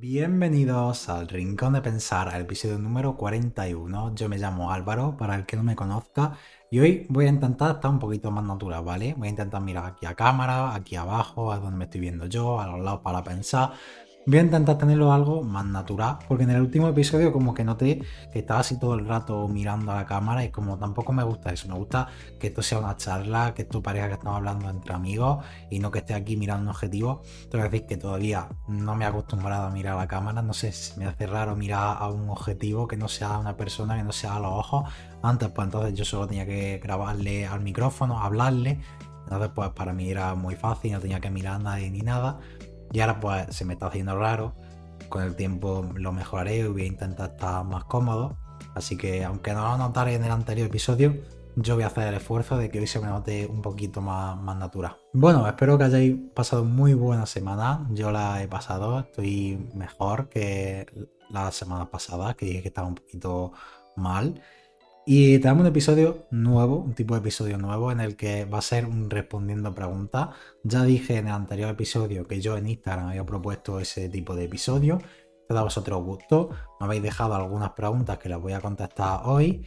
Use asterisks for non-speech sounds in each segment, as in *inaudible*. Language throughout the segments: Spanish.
Bienvenidos al Rincón de Pensar, al episodio número 41. Yo me llamo Álvaro, para el que no me conozca, y hoy voy a intentar estar un poquito más natural, ¿vale? Voy a intentar mirar aquí a cámara, aquí abajo, a donde me estoy viendo yo, a los lados para pensar, Voy a intentar tenerlo algo más natural, porque en el último episodio como que noté que estaba así todo el rato mirando a la cámara y como tampoco me gusta eso, me gusta que esto sea una charla, que esto parezca que estamos hablando entre amigos y no que esté aquí mirando un objetivo. Tengo que decir que todavía no me he acostumbrado a mirar a la cámara, no sé si me hace raro mirar a un objetivo que no sea una persona, que no sea a los ojos. Antes pues entonces yo solo tenía que grabarle al micrófono, hablarle, entonces pues para mí era muy fácil, no tenía que mirar a nadie ni nada y ahora pues se me está haciendo raro. Con el tiempo lo mejoraré y voy a intentar estar más cómodo. Así que aunque no lo notaré en el anterior episodio, yo voy a hacer el esfuerzo de que hoy se me note un poquito más, más natural. Bueno, espero que hayáis pasado muy buena semana. Yo la he pasado, estoy mejor que la semana pasada, que dije que estaba un poquito mal. Y tenemos un episodio nuevo, un tipo de episodio nuevo en el que va a ser un respondiendo preguntas. Ya dije en el anterior episodio que yo en Instagram había propuesto ese tipo de episodio. Espero a vosotros os gustó. Me habéis dejado algunas preguntas que las voy a contestar hoy.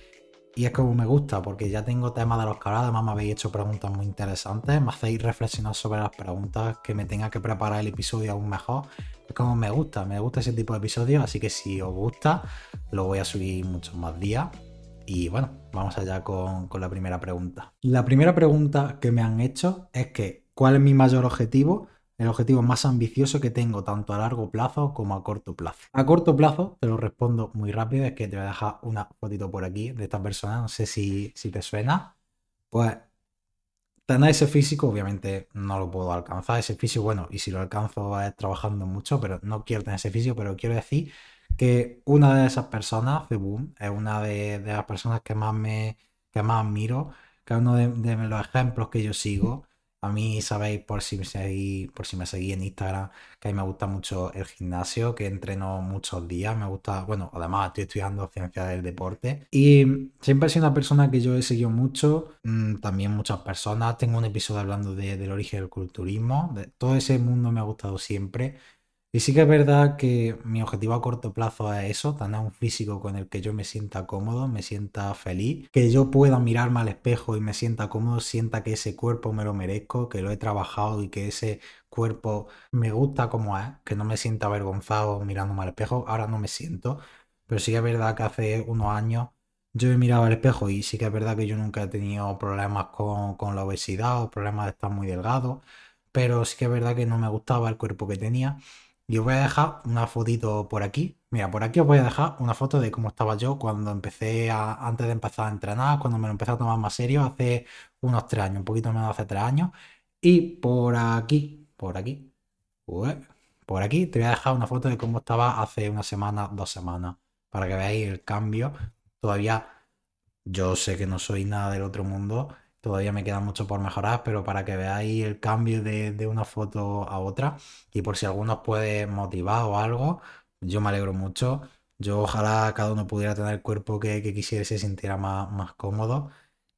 Y es como me gusta, porque ya tengo temas de los que además me habéis hecho preguntas muy interesantes, me hacéis reflexionar sobre las preguntas, que me tenga que preparar el episodio aún mejor. Es como me gusta, me gusta ese tipo de episodios, así que si os gusta, lo voy a subir muchos más días. Y bueno, vamos allá con, la primera pregunta. La primera pregunta que me han hecho es que, ¿cuál es mi mayor objetivo? El objetivo más ambicioso que tengo tanto a largo plazo como a corto plazo. A corto plazo, te lo respondo muy rápido, es que te voy a dejar una fotito por aquí de esta persona, no sé si, si te suena. Pues tener ese físico, obviamente no lo puedo alcanzar, ese físico, bueno, y si lo alcanzo es trabajando mucho, pero no quiero tener ese físico, pero quiero decir que una de esas personas, Boom, es una de, las personas que más me que más admiro, que uno de, los ejemplos que yo sigo. A mí sabéis, por si me seguís, por si me seguís en Instagram, que a mí me gusta mucho el gimnasio, que entreno muchos días. Me gusta, bueno, además estoy estudiando ciencia del deporte. Y siempre he sido una persona que yo he seguido mucho. Mm, también muchas personas. Tengo un episodio hablando del origen del culturismo. De, todo ese mundo me ha gustado siempre. Y sí que es verdad que mi objetivo a corto plazo es eso, tener un físico con el que yo me sienta cómodo, me sienta feliz, que yo pueda mirarme al espejo y me sienta cómodo, sienta que ese cuerpo me lo merezco, que lo he trabajado y que ese cuerpo me gusta como es, que no me sienta avergonzado mirándome al espejo, ahora no me siento, pero sí que es verdad que hace unos años yo he mirado al espejo y sí que es verdad que yo nunca he tenido problemas con, con la obesidad o problemas de estar muy delgado, pero sí que es verdad que no me gustaba el cuerpo que tenía y os voy a dejar una fotito por aquí. Mira, por aquí os voy a dejar una foto de cómo estaba yo cuando empecé a, antes de empezar a entrenar, cuando me lo empecé a tomar más serio, hace unos tres años, un poquito menos hace tres años. Y por aquí, por aquí, por aquí te voy a dejar una foto de cómo estaba hace una semana, dos semanas, para que veáis el cambio. Todavía yo sé que no soy nada del otro mundo, Todavía me queda mucho por mejorar, pero para que veáis el cambio de, una foto a otra y por si alguno os puede motivar o algo, yo me alegro mucho. Yo ojalá cada uno pudiera tener el cuerpo que, quisiera y se sintiera más, más cómodo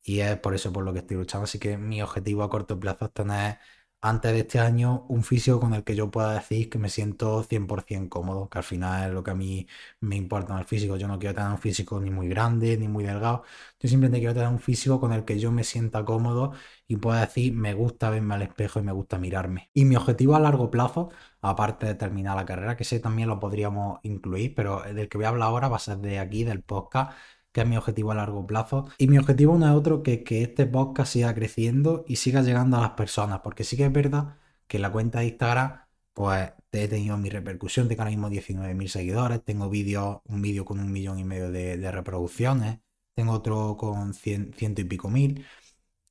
y es por eso por lo que estoy luchando. Así que mi objetivo a corto plazo es tener antes de este año un físico con el que yo pueda decir que me siento 100% cómodo, que al final es lo que a mí me importa en el físico. Yo no quiero tener un físico ni muy grande ni muy delgado. Yo simplemente quiero tener un físico con el que yo me sienta cómodo y pueda decir me gusta verme al espejo y me gusta mirarme. Y mi objetivo a largo plazo, aparte de terminar la carrera, que ese también lo podríamos incluir, pero del que voy a hablar ahora va a ser de aquí, del podcast que es mi objetivo a largo plazo. Y mi objetivo no es otro que que este podcast siga creciendo y siga llegando a las personas, porque sí que es verdad que la cuenta de Instagram, pues he tenido mi repercusión, tengo ahora mismo 19.000 seguidores, tengo vídeos, un vídeo con un millón y medio de, reproducciones, tengo otro con ciento y pico mil.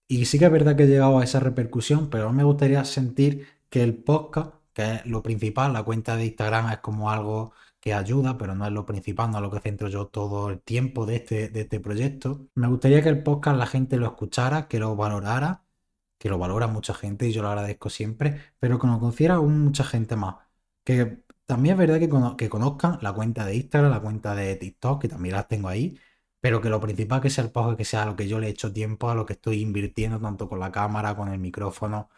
Y sí que es verdad que he llegado a esa repercusión, pero me gustaría sentir que el podcast, que es lo principal, la cuenta de Instagram es como algo que ayuda, pero no es lo principal, no es lo que centro yo todo el tiempo de este, de este proyecto. Me gustaría que el podcast la gente lo escuchara, que lo valorara, que lo valora mucha gente y yo lo agradezco siempre, pero que lo conociera aún mucha gente más. Que también es verdad que, que conozcan la cuenta de Instagram, la cuenta de TikTok, que también las tengo ahí, pero que lo principal que sea el podcast, que sea lo que yo le he hecho tiempo, a lo que estoy invirtiendo tanto con la cámara, con el micrófono,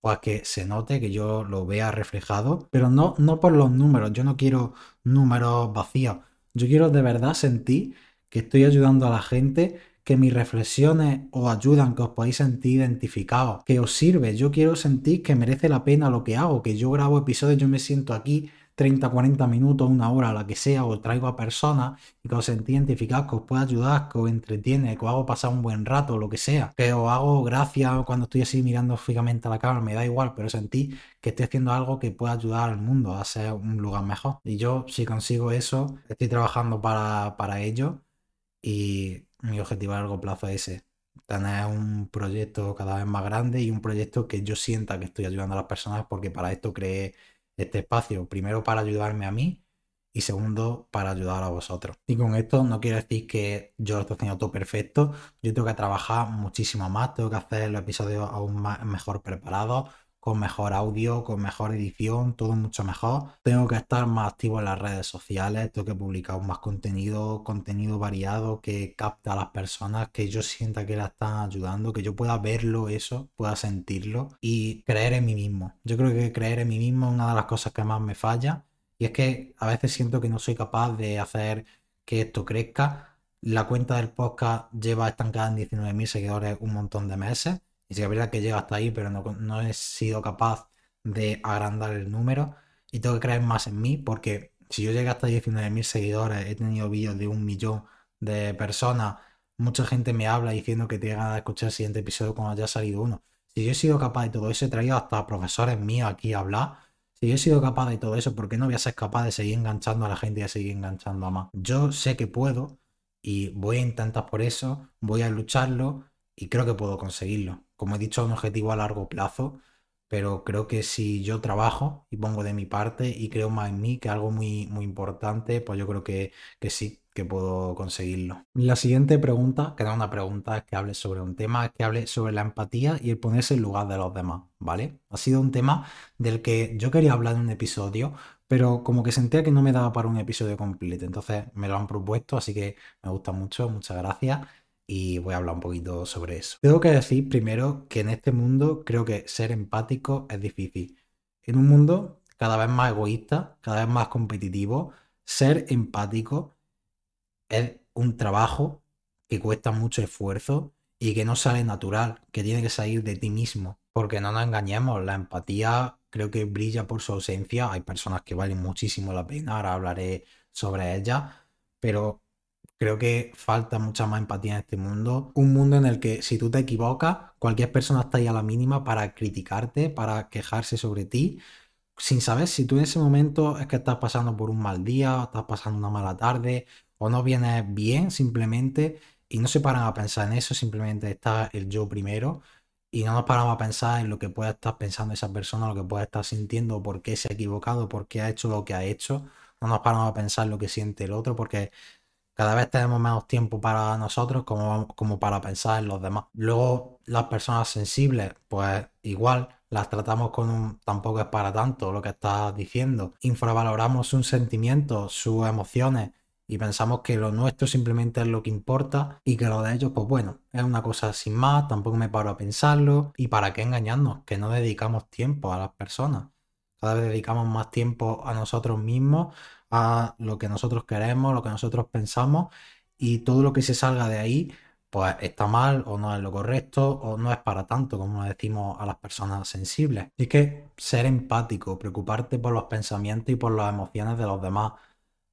pues que se note, que yo lo vea reflejado, pero no, no por los números, yo no quiero números vacíos, yo quiero de verdad sentir que estoy ayudando a la gente, que mis reflexiones os ayudan, que os podéis sentir identificados, que os sirve, yo quiero sentir que merece la pena lo que hago, que yo grabo episodios, yo me siento aquí 30, 40 minutos, una hora, la que sea, os traigo a personas y que os sentí identificados, que os pueda ayudar, que os entretiene, que os hago pasar un buen rato, lo que sea, que os hago gracias cuando estoy así mirando fijamente a la cámara, me da igual, pero sentí que estoy haciendo algo que pueda ayudar al mundo a ser un lugar mejor. Y yo, si consigo eso, estoy trabajando para, para ello y mi objetivo a largo plazo es tener un proyecto cada vez más grande y un proyecto que yo sienta que estoy ayudando a las personas porque para esto creé este espacio, primero para ayudarme a mí y segundo para ayudar a vosotros. Y con esto no quiero decir que yo lo estoy haciendo todo perfecto, yo tengo que trabajar muchísimo más, tengo que hacer los episodios aún más, mejor preparados, con mejor audio, con mejor edición, todo mucho mejor. Tengo que estar más activo en las redes sociales, tengo que publicar más contenido, contenido variado que capta a las personas, que yo sienta que la están ayudando, que yo pueda verlo eso, pueda sentirlo y creer en mí mismo. Yo creo que creer en mí mismo es una de las cosas que más me falla y es que a veces siento que no soy capaz de hacer que esto crezca. La cuenta del podcast lleva estancada en 19.000 seguidores un montón de meses y sí es verdad que llega hasta ahí, pero no, he sido capaz de agrandar el número. Y tengo que creer más en mí, porque si yo llegué hasta 19.000 seguidores, he tenido vídeos de un millón de personas, mucha gente me habla diciendo que tiene ganas de escuchar el siguiente episodio cuando haya salido uno. Si yo he sido capaz de todo eso, he traído hasta profesores míos aquí a hablar. Si yo he sido capaz de todo eso, ¿por qué no voy a ser capaz de seguir enganchando a la gente y de seguir enganchando a más? Yo sé que puedo y voy a intentar por eso, voy a lucharlo y creo que puedo conseguirlo como he dicho, un objetivo a largo plazo, pero creo que si yo trabajo y pongo de mi parte y creo más en mí, que algo muy, muy importante, pues yo creo que, que sí, que puedo conseguirlo. La siguiente pregunta, que es una pregunta, que hable sobre un tema, es que hable sobre la empatía y el ponerse en lugar de los demás, ¿vale? Ha sido un tema del que yo quería hablar en un episodio, pero como que sentía que no me daba para un episodio completo, entonces me lo han propuesto, así que me gusta mucho, muchas gracias y voy a hablar un poquito sobre eso. Tengo que decir primero que en este mundo creo que ser empático es difícil. En un mundo cada vez más egoísta, cada vez más competitivo, ser empático es un trabajo que cuesta mucho esfuerzo y que no sale natural, que tiene que salir de ti mismo. Porque no nos engañemos, la empatía creo que brilla por su ausencia. Hay personas que valen muchísimo la pena, ahora hablaré sobre ellas, pero Creo que falta mucha más empatía en este mundo. Un mundo en el que si tú te equivocas, cualquier persona está ahí a la mínima para criticarte, para quejarse sobre ti, sin saber si tú en ese momento es que estás pasando por un mal día, estás pasando una mala tarde, o no vienes bien simplemente, y no se paran a pensar en eso, simplemente está el yo primero, y no nos paramos a pensar en lo que puede estar pensando esa persona, lo que puede estar sintiendo, por qué se ha equivocado, por qué ha hecho lo que ha hecho. No nos paramos a pensar en lo que siente el otro, porque cada vez tenemos menos tiempo para nosotros como, como para pensar en los demás. Luego, las personas sensibles, pues igual las tratamos con un tampoco es para tanto lo que estás diciendo. Infravaloramos sus sentimientos, sus emociones y pensamos que lo nuestro simplemente es lo que importa y que lo de ellos, pues bueno, es una cosa sin más, tampoco me paro a pensarlo. ¿Y para qué engañarnos? Que no dedicamos tiempo a las personas. Cada vez dedicamos más tiempo a nosotros mismos a lo que nosotros queremos, lo que nosotros pensamos y todo lo que se salga de ahí pues está mal o no es lo correcto o no es para tanto como decimos a las personas sensibles. Y es que ser empático, preocuparte por los pensamientos y por las emociones de los demás,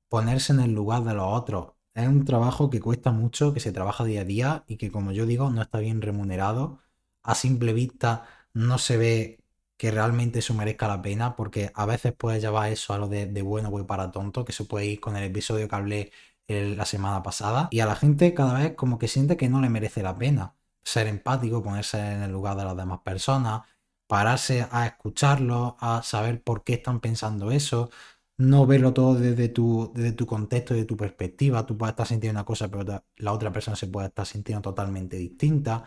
ponerse en el lugar de los otros, es un trabajo que cuesta mucho, que se trabaja día a día y que como yo digo no está bien remunerado. A simple vista no se ve que realmente eso merezca la pena, porque a veces puede llevar eso a lo de, bueno voy para tonto, que se puede ir con el episodio que hablé la semana pasada, y a la gente cada vez como que siente que no le merece la pena ser empático, ponerse en el lugar de las demás personas, pararse a escucharlo, a saber por qué están pensando eso, no verlo todo desde tu, desde tu contexto, de tu perspectiva. Tú puedes estar sintiendo una cosa, pero la otra persona se puede estar sintiendo totalmente distinta.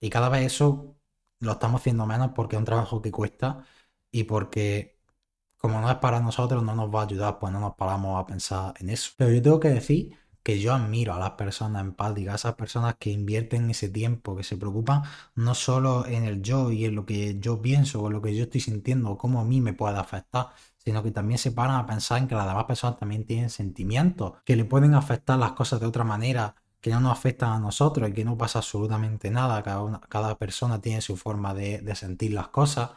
Y cada vez eso lo estamos haciendo menos porque es un trabajo que cuesta y porque como no es para nosotros, no nos va a ayudar, pues no nos paramos a pensar en eso. Pero yo tengo que decir que yo admiro a las personas empáticas, a esas personas que invierten ese tiempo, que se preocupan no solo en el yo y en lo que yo pienso o lo que yo estoy sintiendo o cómo a mí me puede afectar, sino que también se paran a pensar en que las demás personas también tienen sentimientos, que le pueden afectar las cosas de otra manera, que no nos afectan a nosotros y que no pasa absolutamente nada, cada, cada persona tiene su forma de, sentir las cosas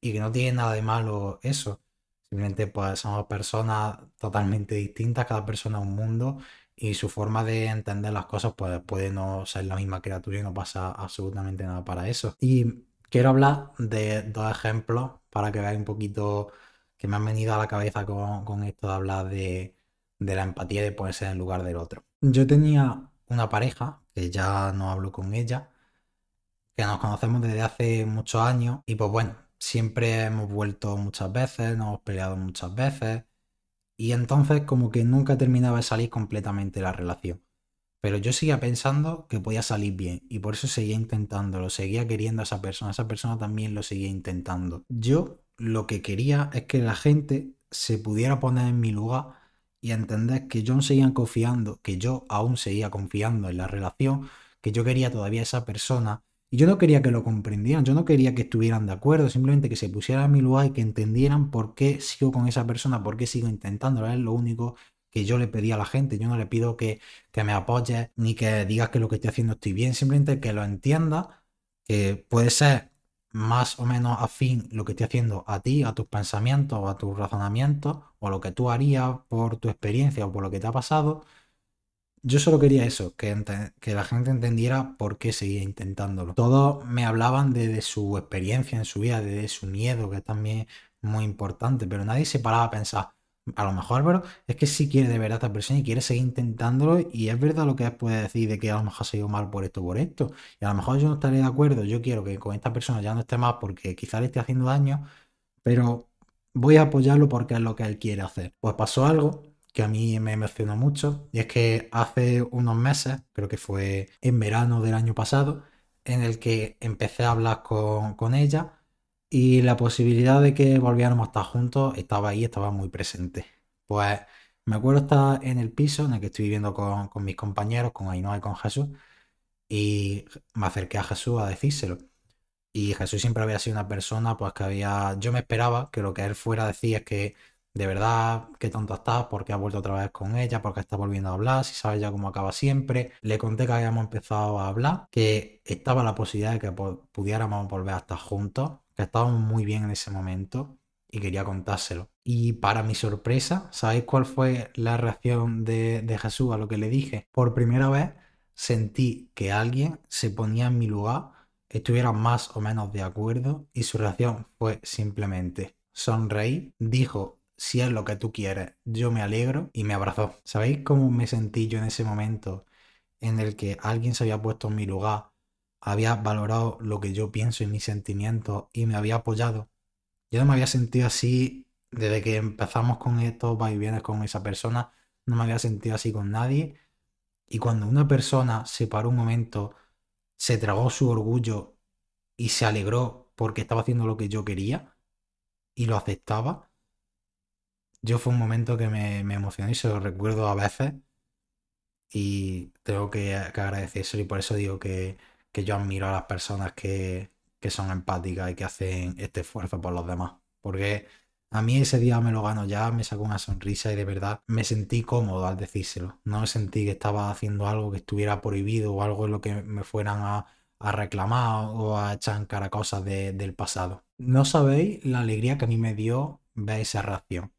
y que no tiene nada de malo eso. Simplemente pues somos personas totalmente distintas, cada persona es un mundo y su forma de entender las cosas pues puede no ser la misma que la tuya y no pasa absolutamente nada para eso. Y quiero hablar de dos ejemplos para que veáis un poquito que me han venido a la cabeza con, esto de hablar de, de la empatía y de ponerse en el lugar del otro. Yo tenía una pareja, que ya no hablo con ella, que nos conocemos desde hace muchos años y pues bueno, siempre hemos vuelto muchas veces, nos hemos peleado muchas veces y entonces como que nunca terminaba de salir completamente la relación. Pero yo seguía pensando que podía salir bien y por eso seguía intentándolo, seguía queriendo a esa persona, esa persona también lo seguía intentando. Yo lo que quería es que la gente se pudiera poner en mi lugar y entender que yo seguía confiando, que yo aún seguía confiando en la relación, que yo quería todavía esa persona y yo no quería que lo comprendieran, yo no quería que estuvieran de acuerdo, simplemente que se pusieran a mi lugar y que entendieran por qué sigo con esa persona, por qué sigo intentando. Es lo único que yo le pedí a la gente. Yo no le pido que, que me apoyes ni que digas que lo que estoy haciendo estoy bien, simplemente que lo entienda, que puede ser más o menos afín lo que estoy haciendo a ti, a tus pensamientos, a tus razonamientos, o lo que tú harías por tu experiencia o por lo que te ha pasado yo solo quería eso, que, que, la gente entendiera por qué seguía intentándolo. Todos me hablaban de, su experiencia en su vida, de, su miedo, que también muy importante, pero nadie se paraba a pensar, a lo mejor Álvaro es que sí quiere de verdad esta persona y quiere seguir intentándolo y es verdad lo que puede decir de que a lo mejor ha ido mal por esto, por esto. Y a lo mejor yo no estaré de acuerdo, yo quiero que con esta persona ya no esté más porque quizá le esté haciendo daño, pero voy a apoyarlo porque es lo que él quiere hacer. Pues pasó algo que a mí me emocionó mucho. Y es que hace unos meses, creo que fue en verano del año pasado, en el que empecé a hablar con, ella y la posibilidad de que volviéramos a estar juntos estaba ahí, estaba muy presente. Pues me acuerdo estar en el piso en el que estoy viviendo con, con mis compañeros, con Ainhoa y con Jesús, y me acerqué a Jesús a decírselo. Y Jesús siempre había sido una persona, pues que había, yo me esperaba que lo que él fuera a decir es que de verdad, qué tonto estás, porque has vuelto otra vez con ella, porque está volviendo a hablar, si sabes ya cómo acaba siempre. Le conté que habíamos empezado a hablar, que estaba la posibilidad de que pudiéramos volver a estar juntos, que estábamos muy bien en ese momento y quería contárselo. Y para mi sorpresa, ¿sabéis cuál fue la reacción de, de Jesús a lo que le dije? Por primera vez sentí que alguien se ponía en mi lugar, estuviera más o menos de acuerdo y su reacción fue simplemente sonreír, dijo si es lo que tú quieres, yo me alegro y me abrazó. ¿Sabéis cómo me sentí yo en ese momento en el que alguien se había puesto en mi lugar, había valorado lo que yo pienso y mis sentimientos y me había apoyado? Yo no me había sentido así desde que empezamos con estos vienes con esa persona, no me había sentido así con nadie. Y cuando una persona se paró un momento, se tragó su orgullo y se alegró porque estaba haciendo lo que yo quería y lo aceptaba, yo fue un momento que me, emocionó y se lo recuerdo a veces y tengo que, que eso y por eso digo que, yo admiro a las personas que, son empáticas y que hacen este esfuerzo por los demás. Porque a mí ese día me lo gano ya, me sacó una sonrisa y de verdad me sentí cómodo al decírselo. No me sentí que estaba haciendo algo que estuviera prohibido o algo en lo que me fueran a, reclamar o a echar en cara cosas del pasado. No sabéis la alegría que a mí me dio ver esa reacción.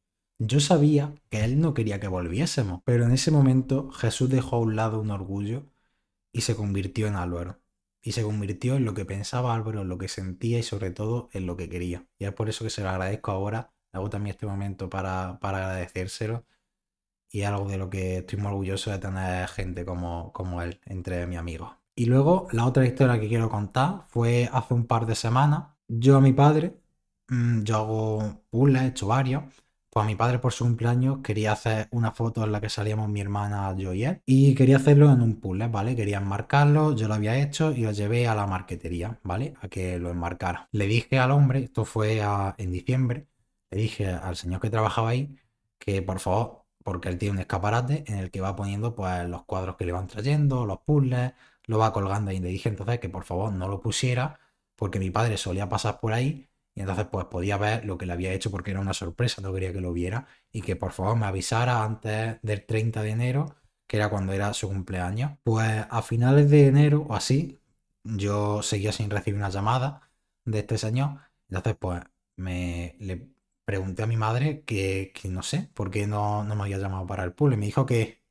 Yo sabía que él no quería que volviésemos, pero en ese momento Jesús dejó a un lado un orgullo y se convirtió en Álvaro. Y se convirtió en lo que pensaba Álvaro, en lo que sentía y sobre todo en lo que quería. Y es por eso que se lo agradezco ahora. Hago también este momento para, para agradecérselo. Y algo de lo que estoy muy orgulloso de tener gente como, como él entre mis amigos. Y luego la otra historia que quiero contar fue hace un par de semanas. Yo a mi padre, mm, yo hago puzzles, he hecho varios pues mi padre por su cumpleaños quería hacer una foto en la que salíamos mi hermana, yo y él. Y quería hacerlo en un puzzle, ¿vale? Quería enmarcarlo, yo lo había hecho y lo llevé a la marquetería, ¿vale? A que lo enmarcara. Le dije al hombre, esto fue en diciembre, le dije al señor que trabajaba ahí que por favor porque él tiene un escaparate en el que va poniendo pues los cuadros que le van trayendo, los puzzles, lo va colgando ahí. Le dije entonces que por favor no lo pusiera porque mi padre solía pasar por ahí y entonces pues podía ver lo que le había hecho porque era una sorpresa, no quería que lo viera y que por favor me avisara antes del 30 de enero, que era cuando era su cumpleaños. Pues a finales de enero o así, yo seguía sin recibir una llamada de este señor. Entonces pues me le pregunté a mi madre que, no sé por qué no, no me había llamado para el puzzle. Me dijo que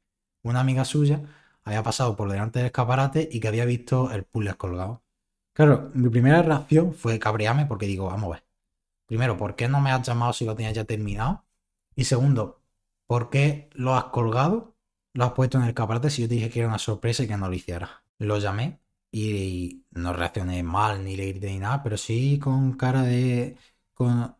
una amiga suya había pasado por delante del escaparate y que había visto el puzzle colgado. Claro, mi primera reacción fue cabrearme porque digo, vamos a ver. Primero, ¿por qué no me has llamado si lo tenías ya terminado? Y segundo, ¿por qué lo has colgado? Lo has puesto en el escaparate si yo te dije que era una sorpresa y que no lo hiciera. Lo llamé y no reaccioné mal ni le grité ni nada, pero sí con cara de. con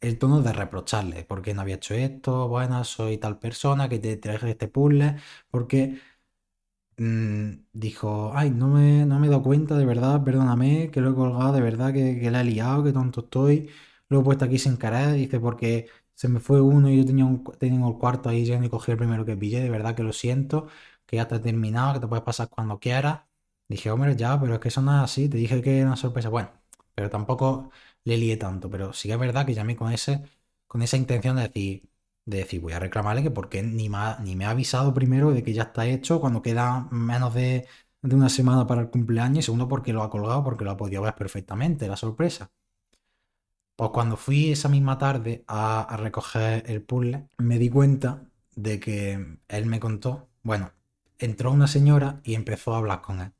el tono de reprocharle. ¿Por qué no había hecho esto? Bueno, soy tal persona que te traje este puzzle. Porque dijo, ay, no me, no me he dado cuenta, de verdad, perdóname, que lo he colgado, de verdad, que, que la he liado, que tonto estoy. Lo he puesto aquí sin querer, dice, porque se me fue uno y yo tenía, un, tenía el cuarto ahí lleno y cogí el primero que pillé, de verdad que lo siento, que ya está terminado, que te puedes pasar cuando quieras. Dije, hombre, ya, pero es que eso no es así, te dije que era una sorpresa. Bueno, pero tampoco le lié tanto, pero sí que es verdad que llamé con ese, con esa intención de decir, de decir, voy a reclamarle que porque ni, ni me ha avisado primero de que ya está hecho cuando queda menos de, una semana para el cumpleaños y segundo porque lo ha colgado porque lo ha podido ver perfectamente, la sorpresa. Pues cuando fui esa misma tarde a, a recoger el puzzle, me di cuenta de que él me contó, bueno, entró una señora y empezó a hablar con él.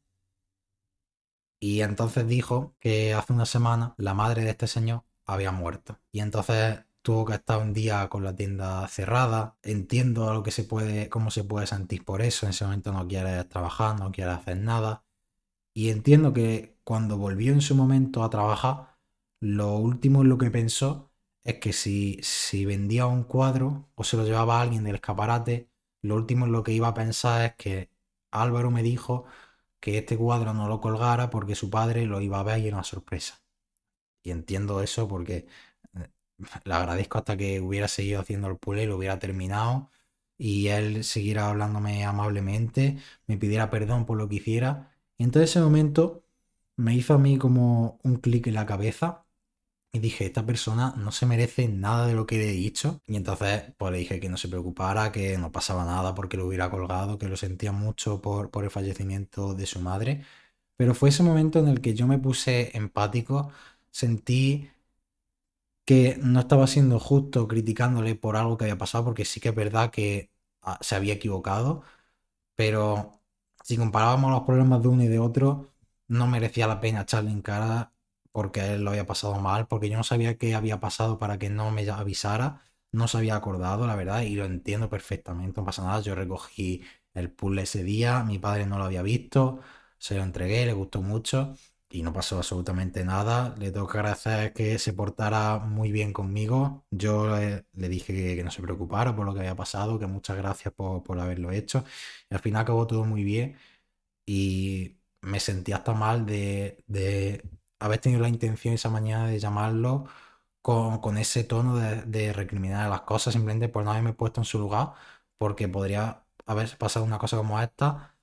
Y entonces dijo que hace una semana la madre de este señor había muerto. Y entonces tuvo que estar un día con la tienda cerrada. Entiendo lo que se puede, cómo se puede sentir por eso. En ese momento no quieres trabajar, no quieres hacer nada. Y entiendo que cuando volvió en su momento a trabajar, lo último en lo que pensó es que si, si vendía un cuadro o se lo llevaba a alguien del escaparate, lo último en lo que iba a pensar es que Álvaro me dijo que este cuadro no lo colgara porque su padre lo iba a ver y era una sorpresa. Y entiendo eso porque *laughs* le agradezco hasta que hubiera seguido haciendo el puzzle y lo hubiera terminado y él siguiera hablándome amablemente, me pidiera perdón por lo que hiciera. Y entonces ese momento me hizo a mí como un clic en la cabeza y dije, esta persona no se merece nada de lo que le he dicho. Y entonces pues le dije que no se preocupara, que no pasaba nada porque lo hubiera colgado, que lo sentía mucho por, por el fallecimiento de su madre. Pero fue ese momento en el que yo me puse empático, sentí que no estaba siendo justo criticándole por algo que había pasado, porque sí que es verdad que ah, se había equivocado, pero si comparábamos los problemas de uno y de otro, no merecía la pena echarle en cara porque él lo había pasado mal, porque yo no sabía qué había pasado para que no me avisara, no se había acordado, la verdad, y lo entiendo perfectamente, no pasa nada, yo recogí el puzzle ese día, mi padre no lo había visto, se lo entregué, le gustó mucho, y no pasó absolutamente nada. Le tengo que agradecer que se portara muy bien conmigo. Yo le, dije que, no se preocupara por lo que había pasado, que muchas gracias por, haberlo hecho. Al final acabó todo muy bien y me sentí hasta mal de, haber tenido la intención esa mañana de llamarlo con, ese tono de, de, recriminar las cosas simplemente por no haberme puesto en su lugar, porque podría haber pasado una cosa como esta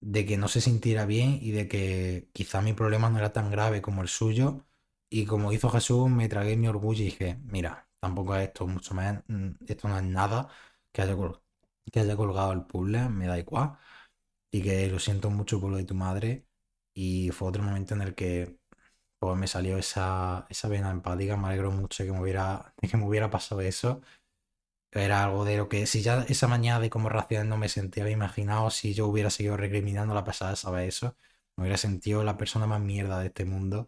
de que no se sintiera bien y de que quizá mi problema no era tan grave como el suyo. Y como hizo Jesús, me tragué mi orgullo y dije, mira, tampoco es esto, mucho menos, mm, esto no es nada que haya, que haya colgado el puzzle, me da igual. Y que lo siento mucho por lo de tu madre. Y fue otro momento en el que pues, me salió esa, esa vena empática. Me alegro mucho que me hubiera, de que me hubiera pasado eso. Era algo de lo que, si ya esa mañana de cómo reaccioné no me sentía imaginado, si yo hubiera seguido recriminando la pasada, ¿sabes eso? Me hubiera sentido la persona más mierda de este mundo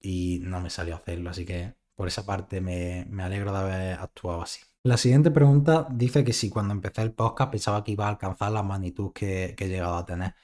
y no me salió a hacerlo, así que por esa parte me, alegro de haber actuado así. La siguiente pregunta dice que si cuando empecé el podcast pensaba que iba a alcanzar la magnitud que, que he llegado a tener.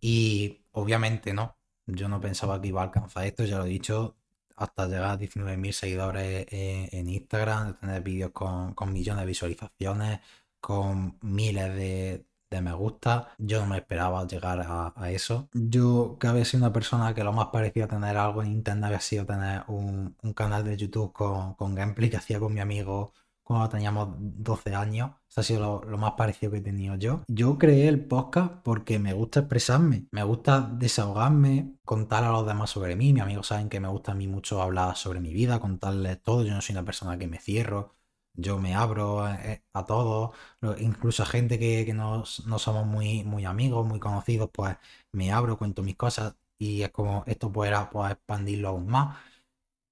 Y obviamente no, yo no pensaba que iba a alcanzar esto, ya lo he dicho, hasta llegar a 19.000 seguidores en, Instagram, tener vídeos con, millones de visualizaciones, con miles de, me gusta. Yo no me esperaba llegar a, eso. Yo que había sido una persona que lo más parecía tener algo en internet había sido tener un, canal de YouTube con, con gameplay que hacía con mi amigo cuando teníamos 12 años. Eso ha sido lo, más parecido que he tenido yo. Yo creé el podcast porque me gusta expresarme, me gusta desahogarme, contar a los demás sobre mí. Mis amigos saben que me gusta a mí mucho hablar sobre mi vida, contarles todo. Yo no soy una persona que me cierro. Yo me abro eh, a, todos, incluso a gente que, no, somos muy, muy amigos, muy conocidos, pues me abro, cuento mis cosas y es como esto pueda pues, expandirlo aún más.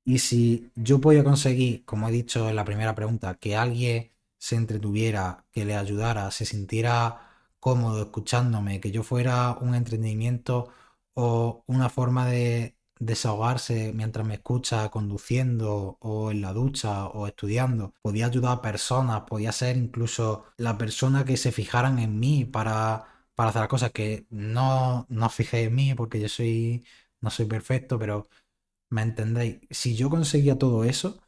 Y si yo podía conseguir, como he dicho en la primera pregunta, que alguien se entretuviera, que le ayudara, se sintiera cómodo escuchándome, que yo fuera un entretenimiento o una forma de desahogarse mientras me escucha conduciendo o en la ducha o estudiando, podía ayudar a personas, podía ser incluso la persona que se fijaran en mí para, para hacer cosas que no, no fijé en mí porque yo soy, no soy perfecto, pero ¿Me entendéis? Si yo conseguía todo eso,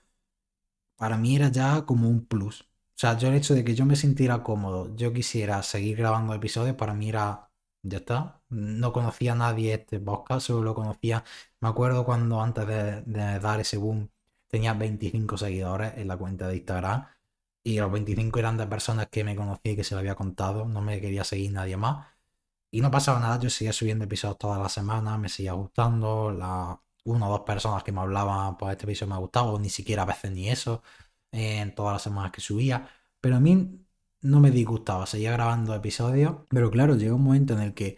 para mí era ya como un plus. O sea, yo el hecho de que yo me sintiera cómodo, yo quisiera seguir grabando episodios, para mí era, ya está. No conocía a nadie este podcast, solo lo conocía. Me acuerdo cuando antes de, dar ese boom tenía 25 seguidores en la cuenta de Instagram y los 25 eran de personas que me conocía y que se lo había contado, no me quería seguir nadie más. Y no pasaba nada, yo seguía subiendo episodios todas las semanas, me seguía gustando, la, una o dos personas que me hablaban, pues este episodio me ha gustado, ni siquiera a veces ni eso, en todas las semanas que subía. Pero a mí no me disgustaba, seguía grabando episodios, pero claro, llegó un momento en el que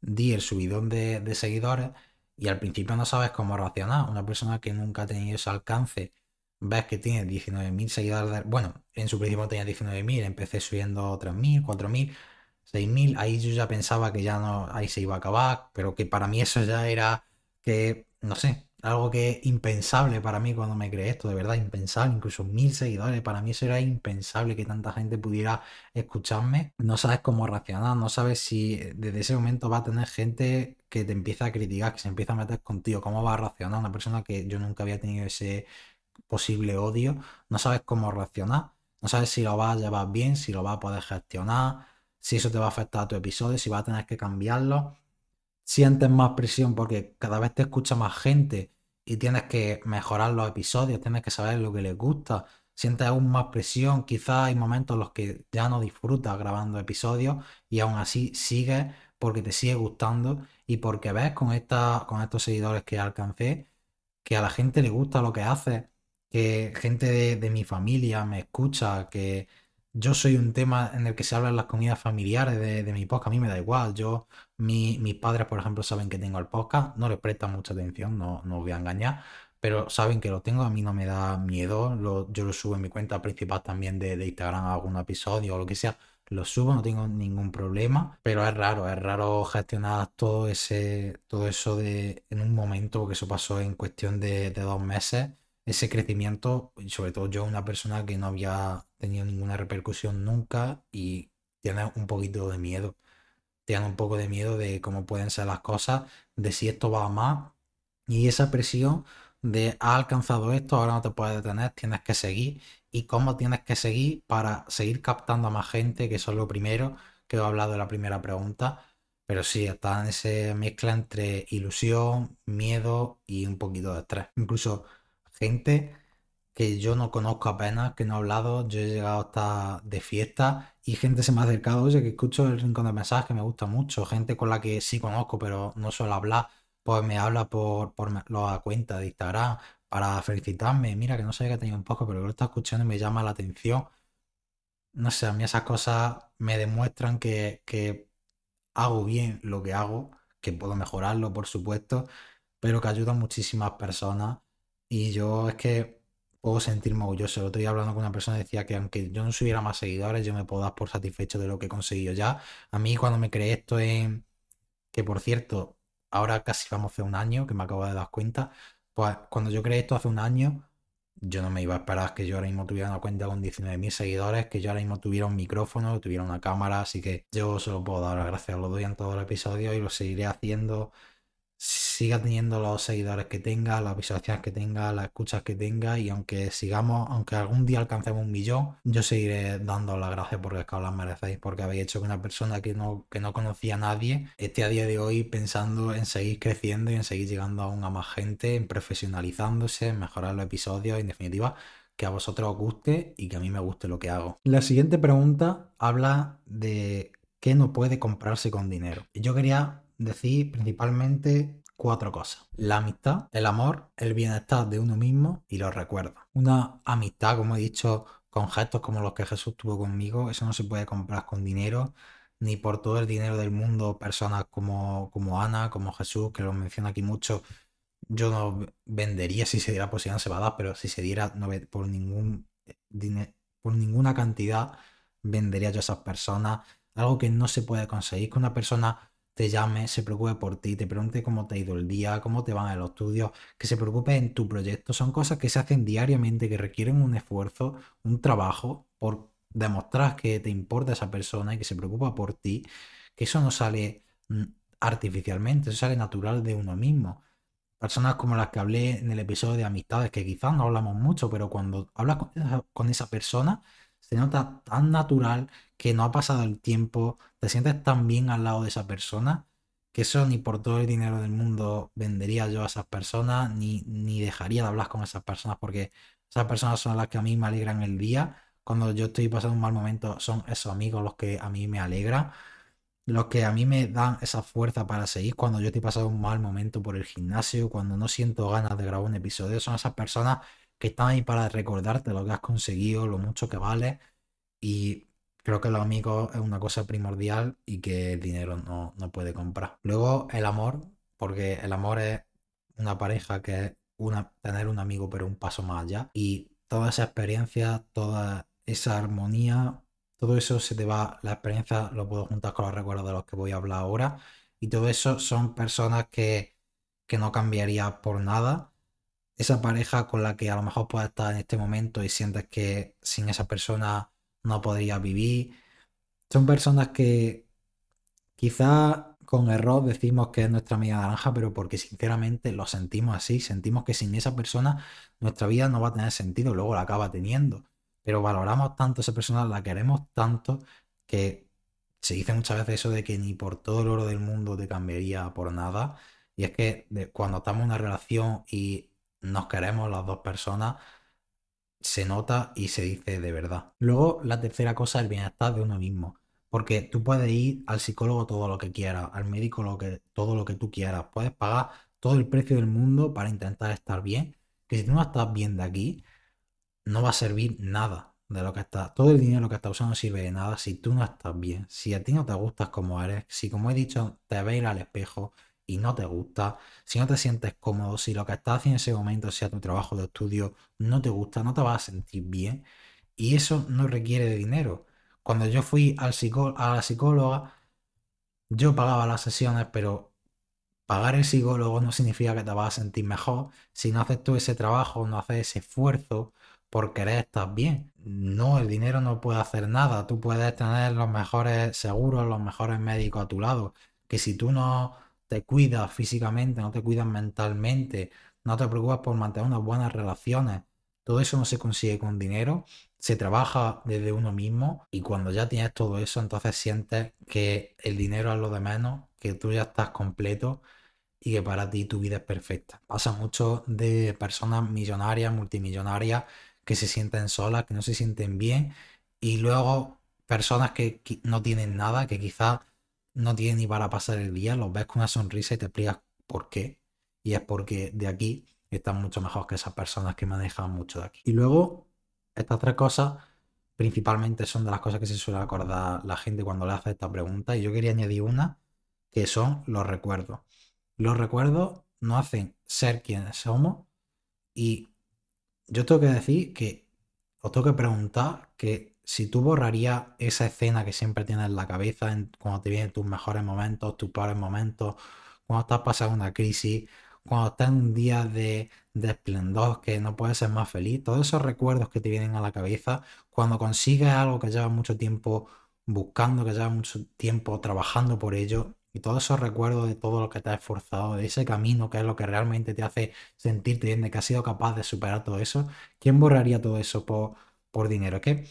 di el subidón de, seguidores y al principio no sabes cómo reaccionar. Una persona que nunca ha tenido ese alcance, ves que tiene 19.000 seguidores, bueno, en su principio tenía 19.000, empecé subiendo 3.000, 4.000. 6.000, ahí yo ya pensaba que ya no, ahí se iba a acabar, pero que para mí eso ya era que no sé, algo que es impensable para mí cuando me creé esto, de verdad, impensable, incluso mil seguidores, para mí eso era impensable que tanta gente pudiera escucharme, no sabes cómo reaccionar, no sabes si desde ese momento va a tener gente que te empieza a criticar, que se empieza a meter contigo, cómo va a reaccionar una persona que yo nunca había tenido ese posible odio, no sabes cómo reaccionar, no sabes si lo vas a llevar bien, si lo vas a poder gestionar, si eso te va a afectar a tu episodio, si vas a tener que cambiarlo sientes más presión porque cada vez te escucha más gente y tienes que mejorar los episodios, tienes que saber lo que les gusta, sientes aún más presión, quizás hay momentos en los que ya no disfrutas grabando episodios y aún así sigues porque te sigue gustando y porque ves con, esta, con estos seguidores que alcancé que a la gente le gusta lo que haces, que gente de mi familia me escucha, que yo soy un tema en el que se hablan las comidas familiares de, mi podcast, a mí me da igual. Yo, mis padres, por ejemplo, saben que tengo el podcast, no les prestan mucha atención, no, no os voy a engañar, pero saben que lo tengo, a mí no me da miedo. yo lo subo en mi cuenta principal también de, de Instagram, algún episodio o lo que sea, lo subo, no tengo ningún problema, pero es raro, es raro gestionar todo ese, todo eso de en un momento, porque eso pasó en cuestión de, de dos meses ese crecimiento, sobre todo yo, una persona que no había tenido ninguna repercusión nunca y tiene un poquito de miedo. Tiene un poco de miedo de cómo pueden ser las cosas, de si esto va a más. Y esa presión de ha alcanzado esto, ahora no te puedes detener, tienes que seguir. Y cómo tienes que seguir para seguir captando a más gente, que eso es lo primero que he hablado de la primera pregunta. Pero sí, está en esa mezcla entre ilusión, miedo y un poquito de estrés. Incluso gente que yo no conozco apenas, que no he hablado, yo he llegado hasta de fiesta y gente se me ha acercado, oye, que escucho el rincón de mensajes que me gusta mucho, gente con la que sí conozco, pero no suelo hablar, pues me habla por, por la cuenta de Instagram para felicitarme, mira que no sabía que tenía un poco, pero lo está escuchando y me llama la atención. No sé, a mí esas cosas me demuestran que, que hago bien lo que hago, que puedo mejorarlo, por supuesto, pero que ayuda muchísimas personas y yo es que puedo sentirme orgulloso. El otro día hablando con una persona decía que aunque yo no subiera más seguidores, yo me puedo dar por satisfecho de lo que he conseguido ya. A mí cuando me creé esto en... Que por cierto, ahora casi vamos hace un año, que me acabo de dar cuenta, pues cuando yo creé esto hace un año, yo no me iba a esperar que yo ahora mismo tuviera una cuenta con 19.000 seguidores, que yo ahora mismo tuviera un micrófono, tuviera una cámara, así que yo solo puedo dar las gracias, lo doy en todo el episodio y lo seguiré haciendo siga teniendo los seguidores que tenga, las visualizaciones que tenga, las escuchas que tenga y aunque sigamos, aunque algún día alcancemos un millón, yo seguiré dando las gracias porque es que os las merecéis, porque habéis hecho que una persona que no, que no conocía a nadie esté a día de hoy pensando en seguir creciendo y en seguir llegando aún a más gente, en profesionalizándose, en mejorar los episodios, en definitiva, que a vosotros os guste y que a mí me guste lo que hago. La siguiente pregunta habla de qué no puede comprarse con dinero. Yo quería decir principalmente cuatro cosas. La amistad, el amor, el bienestar de uno mismo y los recuerdos. Una amistad, como he dicho, con gestos como los que Jesús tuvo conmigo, eso no se puede comprar con dinero, ni por todo el dinero del mundo, personas como, como Ana, como Jesús, que lo menciona aquí mucho, yo no vendería si se diera por si no se va a dar, pero si se diera no, por ningún dinero, por ninguna cantidad, vendería yo a esas personas. Algo que no se puede conseguir, que una persona te llame, se preocupe por ti, te pregunte cómo te ha ido el día, cómo te van en los estudios, que se preocupe en tu proyecto. Son cosas que se hacen diariamente, que requieren un esfuerzo, un trabajo por demostrar que te importa esa persona y que se preocupa por ti, que eso no sale mm, artificialmente, eso sale natural de uno mismo. Personas como las que hablé en el episodio de amistades, que quizás no hablamos mucho, pero cuando hablas con esa persona, se nota tan natural que no ha pasado el tiempo, te sientes tan bien al lado de esa persona, que eso ni por todo el dinero del mundo vendería yo a esas personas, ni, ni dejaría de hablar con esas personas, porque esas personas son las que a mí me alegran el día. Cuando yo estoy pasando un mal momento, son esos amigos los que a mí me alegran, los que a mí me dan esa fuerza para seguir. Cuando yo estoy pasando un mal momento por el gimnasio, cuando no siento ganas de grabar un episodio, son esas personas que están ahí para recordarte lo que has conseguido, lo mucho que vale. Y creo que los amigos es una cosa primordial y que el dinero no, puede comprar. Luego el amor, porque el amor es una pareja que es una, tener un amigo pero un paso más allá. Y toda esa experiencia, toda esa armonía, todo eso se te va, la experiencia lo puedo juntar con los recuerdos de los que voy a hablar ahora. Y todo eso son personas que, que no cambiaría por nada esa pareja con la que a lo mejor puedes estar en este momento y sientes que sin esa persona no podrías vivir. Son personas que quizá con error decimos que es nuestra amiga naranja, pero porque sinceramente lo sentimos así, sentimos que sin esa persona nuestra vida no va a tener sentido, luego la acaba teniendo. Pero valoramos tanto a esa persona, la queremos tanto, que se dice muchas veces eso de que ni por todo el oro del mundo te cambiaría por nada. Y es que cuando estamos en una relación y nos queremos las dos personas, se nota y se dice de verdad. Luego, la tercera cosa es el bienestar de uno mismo. Porque tú puedes ir al psicólogo todo lo que quieras, al médico lo que, todo lo que tú quieras. Puedes pagar todo el precio del mundo para intentar estar bien. Que si tú no estás bien de aquí, no va a servir nada de lo que estás. Todo el dinero que estás usando no sirve de nada si tú no estás bien. Si a ti no te gustas como eres, si como he dicho, te ves ir al espejo y no te gusta, si no te sientes cómodo, si lo que estás haciendo en ese momento, sea tu trabajo de estudio, no te gusta, no te vas a sentir bien. Y eso no requiere de dinero. Cuando yo fui al a la psicóloga, yo pagaba las sesiones, pero pagar el psicólogo no significa que te vas a sentir mejor. Si no haces tú ese trabajo, no haces ese esfuerzo por querer estar bien. No, el dinero no puede hacer nada. Tú puedes tener los mejores seguros, los mejores médicos a tu lado. Que si tú no te cuidas físicamente, no te cuidas mentalmente, no te preocupas por mantener unas buenas relaciones, todo eso no se consigue con dinero, se trabaja desde uno mismo y cuando ya tienes todo eso, entonces sientes que el dinero es lo de menos, que tú ya estás completo y que para ti tu vida es perfecta. Pasa mucho de personas millonarias, multimillonarias, que se sienten solas, que no se sienten bien y luego personas que no tienen nada, que quizás no tiene ni para pasar el día, los ves con una sonrisa y te explicas por qué. Y es porque de aquí están mucho mejor que esas personas que manejan mucho de aquí. Y luego, estas tres cosas principalmente son de las cosas que se suele acordar la gente cuando le hace esta pregunta. Y yo quería añadir una, que son los recuerdos. Los recuerdos nos hacen ser quienes somos. Y yo tengo que decir que os tengo que preguntar que si tú borrarías esa escena que siempre tienes en la cabeza cuando te vienen tus mejores momentos, tus peores momentos, cuando estás pasando una crisis, cuando estás en un día de, de, esplendor que no puedes ser más feliz, todos esos recuerdos que te vienen a la cabeza, cuando consigues algo que llevas mucho tiempo buscando, que llevas mucho tiempo trabajando por ello, y todos esos recuerdos de todo lo que te has esforzado, de ese camino que es lo que realmente te hace sentirte bien, de que has sido capaz de superar todo eso, ¿quién borraría todo eso por, por dinero? ¿Qué?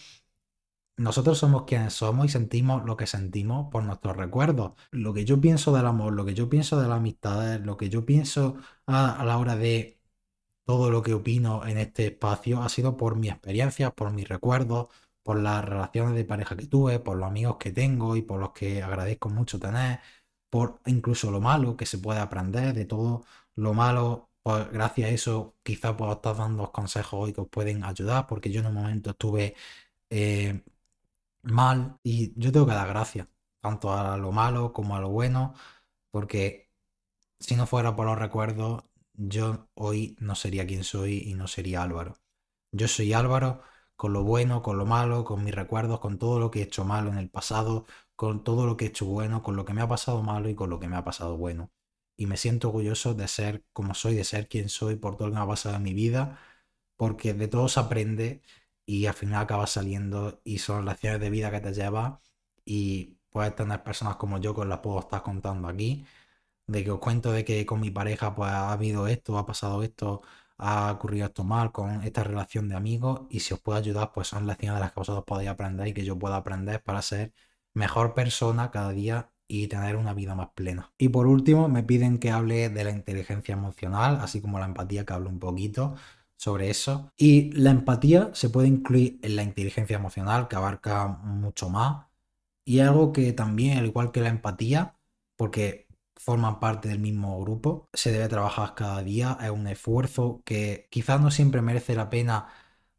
Nosotros somos quienes somos y sentimos lo que sentimos por nuestros recuerdos. Lo que yo pienso del amor, lo que yo pienso de la amistad, lo que yo pienso a, la hora de todo lo que opino en este espacio ha sido por mi experiencia, por mis recuerdos, por las relaciones de pareja que tuve, por los amigos que tengo y por los que agradezco mucho tener, por incluso lo malo que se puede aprender de todo lo malo. Pues gracias a eso quizás puedo estar dando consejos hoy que os pueden ayudar porque yo en un momento estuve eh, mal y yo tengo que dar gracias tanto a lo malo como a lo bueno porque si no fuera por los recuerdos yo hoy no sería quien soy y no sería Álvaro. Yo soy Álvaro con lo bueno, con lo malo, con mis recuerdos, con todo lo que he hecho malo en el pasado, con todo lo que he hecho bueno, con lo que me ha pasado malo y con lo que me ha pasado bueno. Y me siento orgulloso de ser como soy, de ser quien soy por todo lo que me ha pasado en mi vida, porque de todo se aprende y al final acaba saliendo y son lecciones de vida que te llevas y puedes tener personas como yo que las puedo estar contando aquí de que os cuento de que con mi pareja pues ha habido esto, ha pasado esto, ha ocurrido esto mal con esta relación de amigos y si os puedo ayudar pues son lecciones de las que vosotros podéis aprender y que yo pueda aprender para ser mejor persona cada día y tener una vida más plena. Y por último me piden que hable de la inteligencia emocional, así como la empatía, que hable un poquito sobre eso. Y la empatía se puede incluir en la inteligencia emocional, que abarca mucho más. Y algo que también, al igual que la empatía, porque forman parte del mismo grupo. Se debe trabajar cada día, es un esfuerzo que quizás no siempre merece la pena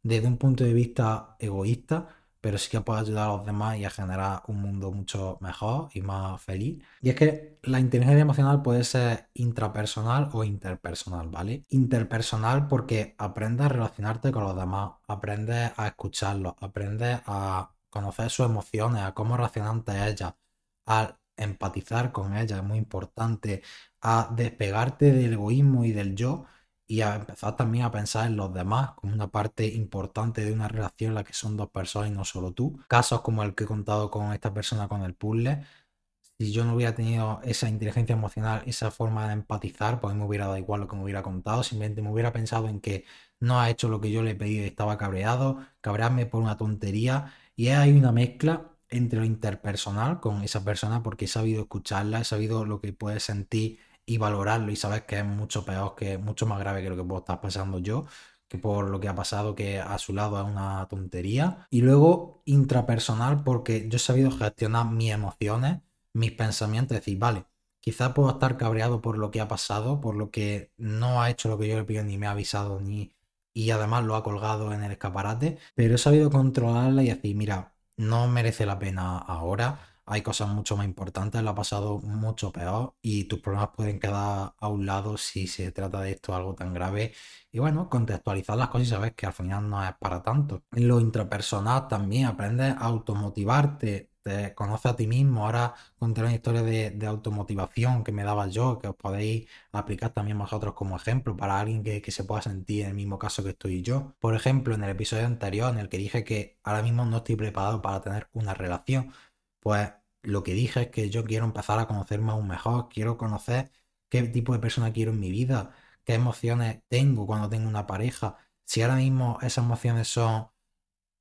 desde un punto de vista egoísta, pero sí que puede ayudar a los demás y a generar un mundo mucho mejor y más feliz. Y es que la inteligencia emocional puede ser intrapersonal o interpersonal, ¿vale? Interpersonal porque aprendes a relacionarte con los demás, aprendes a escucharlos, aprendes a conocer sus emociones, a cómo reaccionan ante ellas, a empatizar con ella, es muy importante, a despegarte del egoísmo y del yo y a empezar también a pensar en los demás como una parte importante de una relación en la que son dos personas y no solo tú. Casos como el que he contado con esta persona con el puzzle, si yo no hubiera tenido esa inteligencia emocional, esa forma de empatizar, pues me hubiera dado igual lo que me hubiera contado, simplemente me hubiera pensado en que no ha hecho lo que yo le he pedido y estaba cabreado, cabrearme por una tontería y hay una mezcla entre lo interpersonal con esa persona porque he sabido escucharla, he sabido lo que puede sentir y valorarlo y sabes que es mucho peor, que mucho más grave que lo que puedo estar pasando yo, que por lo que ha pasado que a su lado es una tontería. Y luego intrapersonal porque yo he sabido gestionar mis emociones, mis pensamientos, decir, vale, quizá puedo estar cabreado por lo que ha pasado, por lo que no ha hecho lo que yo le pido ni me ha avisado ni y además lo ha colgado en el escaparate, pero he sabido controlarla y decir, mira, no merece la pena ahora. Hay cosas mucho más importantes, lo ha pasado mucho peor y tus problemas pueden quedar a un lado si se trata de esto algo tan grave. Y bueno, contextualizar las cosas y sabes que al final no es para tanto. En lo intrapersonal también aprendes a automotivarte, te conoces a ti mismo. Ahora contaré una historia de, automotivación que me daba yo, que os podéis aplicar también vosotros como ejemplo para alguien que, que, se pueda sentir en el mismo caso que estoy yo. Por ejemplo, en el episodio anterior en el que dije que ahora mismo no estoy preparado para tener una relación, pues lo que dije es que yo quiero empezar a conocerme aún mejor, quiero conocer qué tipo de persona quiero en mi vida, qué emociones tengo cuando tengo una pareja. Si ahora mismo esas emociones son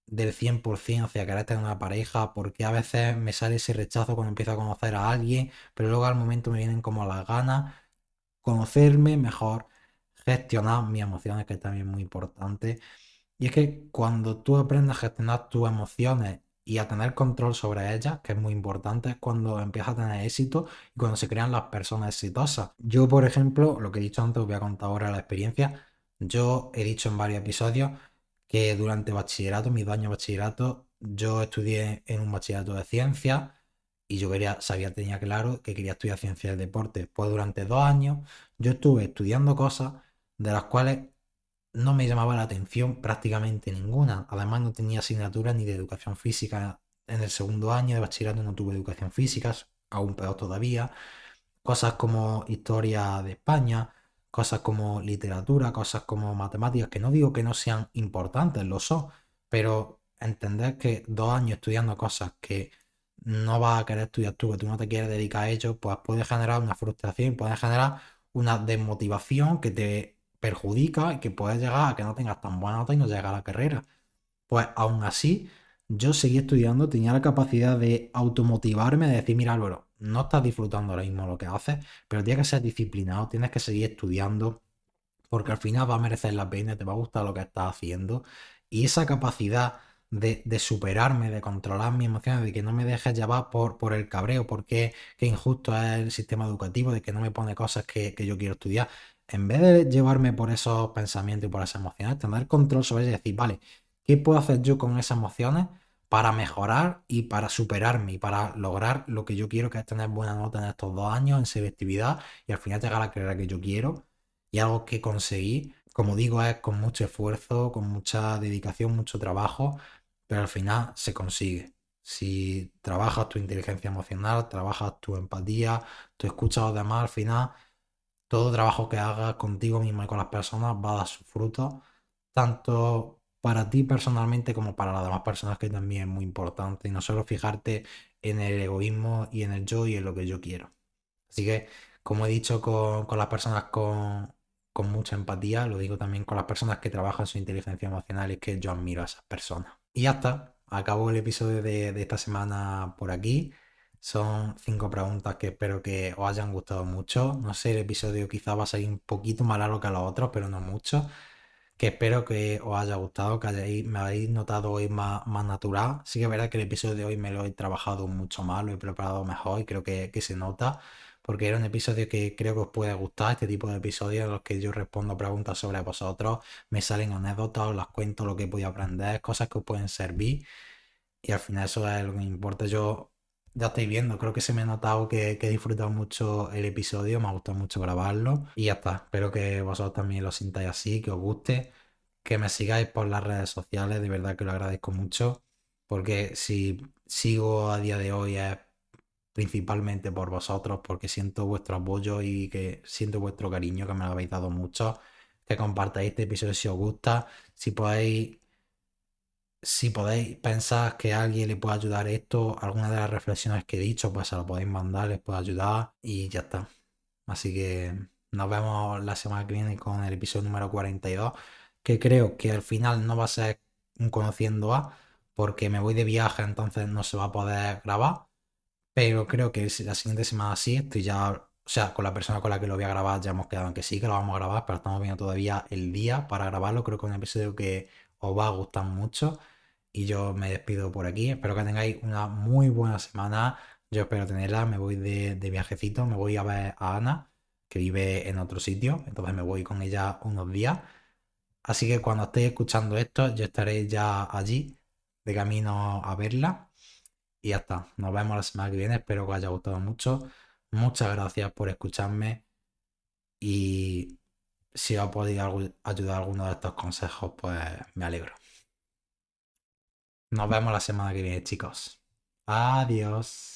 del 100% hacia querer tener una pareja, porque a veces me sale ese rechazo cuando empiezo a conocer a alguien, pero luego al momento me vienen como las ganas, conocerme mejor, gestionar mis emociones, que es también muy importante. Y es que cuando tú aprendes a gestionar tus emociones y a tener control sobre ellas, que es muy importante, es cuando empiezas a tener éxito y cuando se crean las personas exitosas. Yo, por ejemplo, lo que he dicho antes, os voy a contar ahora la experiencia. Yo he dicho en varios episodios que durante bachillerato, mis dos años de bachillerato, yo estudié en un bachillerato de ciencias y yo quería, sabía, tenía claro que quería estudiar ciencias del deporte. Pues durante dos años yo estuve estudiando cosas de las cuales no me llamaba la atención prácticamente ninguna. Además no tenía asignaturas ni de educación física. En el segundo año de bachillerato no tuve educación física, aún peor todavía. Cosas como historia de España, cosas como literatura, cosas como matemáticas, que no digo que no sean importantes, lo son, pero entender que dos años estudiando cosas que no vas a querer estudiar tú, que tú no te quieres dedicar a ello, pues puede generar una frustración, puede generar una desmotivación que te perjudica y que puede llegar a que no tengas tan buena nota y no llegar a la carrera. Pues aún así, yo seguí estudiando, tenía la capacidad de automotivarme, de decir, mira Álvaro, no estás disfrutando ahora mismo lo que haces, pero tienes que ser disciplinado, tienes que seguir estudiando, porque al final va a merecer la pena, te va a gustar lo que estás haciendo y esa capacidad de, superarme, de controlar mis emociones, de que no me dejes llevar por, por el cabreo, porque qué injusto es el sistema educativo, de que no me pone cosas que, yo quiero estudiar. En vez de llevarme por esos pensamientos y por esas emociones, tener control sobre ellas y decir, vale, ¿qué puedo hacer yo con esas emociones para mejorar y para superarme y para lograr lo que yo quiero, que es tener buena nota en estos dos años en selectividad y al final llegar a la carrera que yo quiero y algo que conseguí, como digo, es con mucho esfuerzo, con mucha dedicación, mucho trabajo, pero al final se consigue. Si trabajas tu inteligencia emocional, trabajas tu empatía, tu escucha a los demás, al final todo trabajo que hagas contigo mismo y con las personas va a dar sus frutos, tanto para ti personalmente como para las demás personas, que también es muy importante, y no solo fijarte en el egoísmo y en el yo y en lo que yo quiero. Así que, como he dicho con, las personas con, con mucha empatía, lo digo también con las personas que trabajan su inteligencia emocional, es que yo admiro a esas personas. Y ya está, acabo el episodio de, esta semana por aquí. Son cinco preguntas que espero que os hayan gustado mucho. No sé, el episodio quizá va a salir un poquito más largo que los otros, pero no mucho. Que espero que os haya gustado, que hayáis, me habéis notado hoy más, más natural. Sí que es verdad que el episodio de hoy me lo he trabajado mucho más, lo he preparado mejor y creo que, que se nota porque era un episodio que creo que os puede gustar, este tipo de episodios en los que yo respondo preguntas sobre vosotros, me salen anécdotas, os las cuento lo que he podido aprender, cosas que os pueden servir, y al final eso es lo que me importa. Yo ya estáis viendo, creo que se me ha notado que, que he disfrutado mucho el episodio, me ha gustado mucho grabarlo, y ya está. Espero que vosotros también lo sintáis así, que os guste, que me sigáis por las redes sociales, de verdad que lo agradezco mucho, porque si sigo a día de hoy es principalmente por vosotros, porque siento vuestro apoyo y que siento vuestro cariño, que me lo habéis dado mucho, que compartáis este episodio si os gusta, si podéis, si podéis pensar que alguien le puede ayudar esto, alguna de las reflexiones que he dicho, pues se lo podéis mandar, les puede ayudar y ya está. Así que nos vemos la semana que viene con el episodio número 42, que creo que al final no va a ser un conociendo a, porque me voy de viaje, entonces no se va a poder grabar pero creo que la siguiente semana sí, estoy ya, o sea, con la persona con la que lo voy a grabar ya hemos quedado en que sí, que lo vamos a grabar, pero estamos viendo todavía el día para grabarlo. Creo que es un episodio que os va a gustar mucho. Y yo me despido por aquí. Espero que tengáis una muy buena semana. Yo espero tenerla. Me voy de, de viajecito. Me voy a ver a Ana, que vive en otro sitio. Entonces me voy con ella unos días. Así que cuando estéis escuchando esto, yo estaré ya allí, de camino a verla. Y ya está. Nos vemos la semana que viene. Espero que os haya gustado mucho. Muchas gracias por escucharme. Y si os ha podido ayudar alguno de estos consejos, pues me alegro. Nos vemos la semana que viene, chicos. Adiós.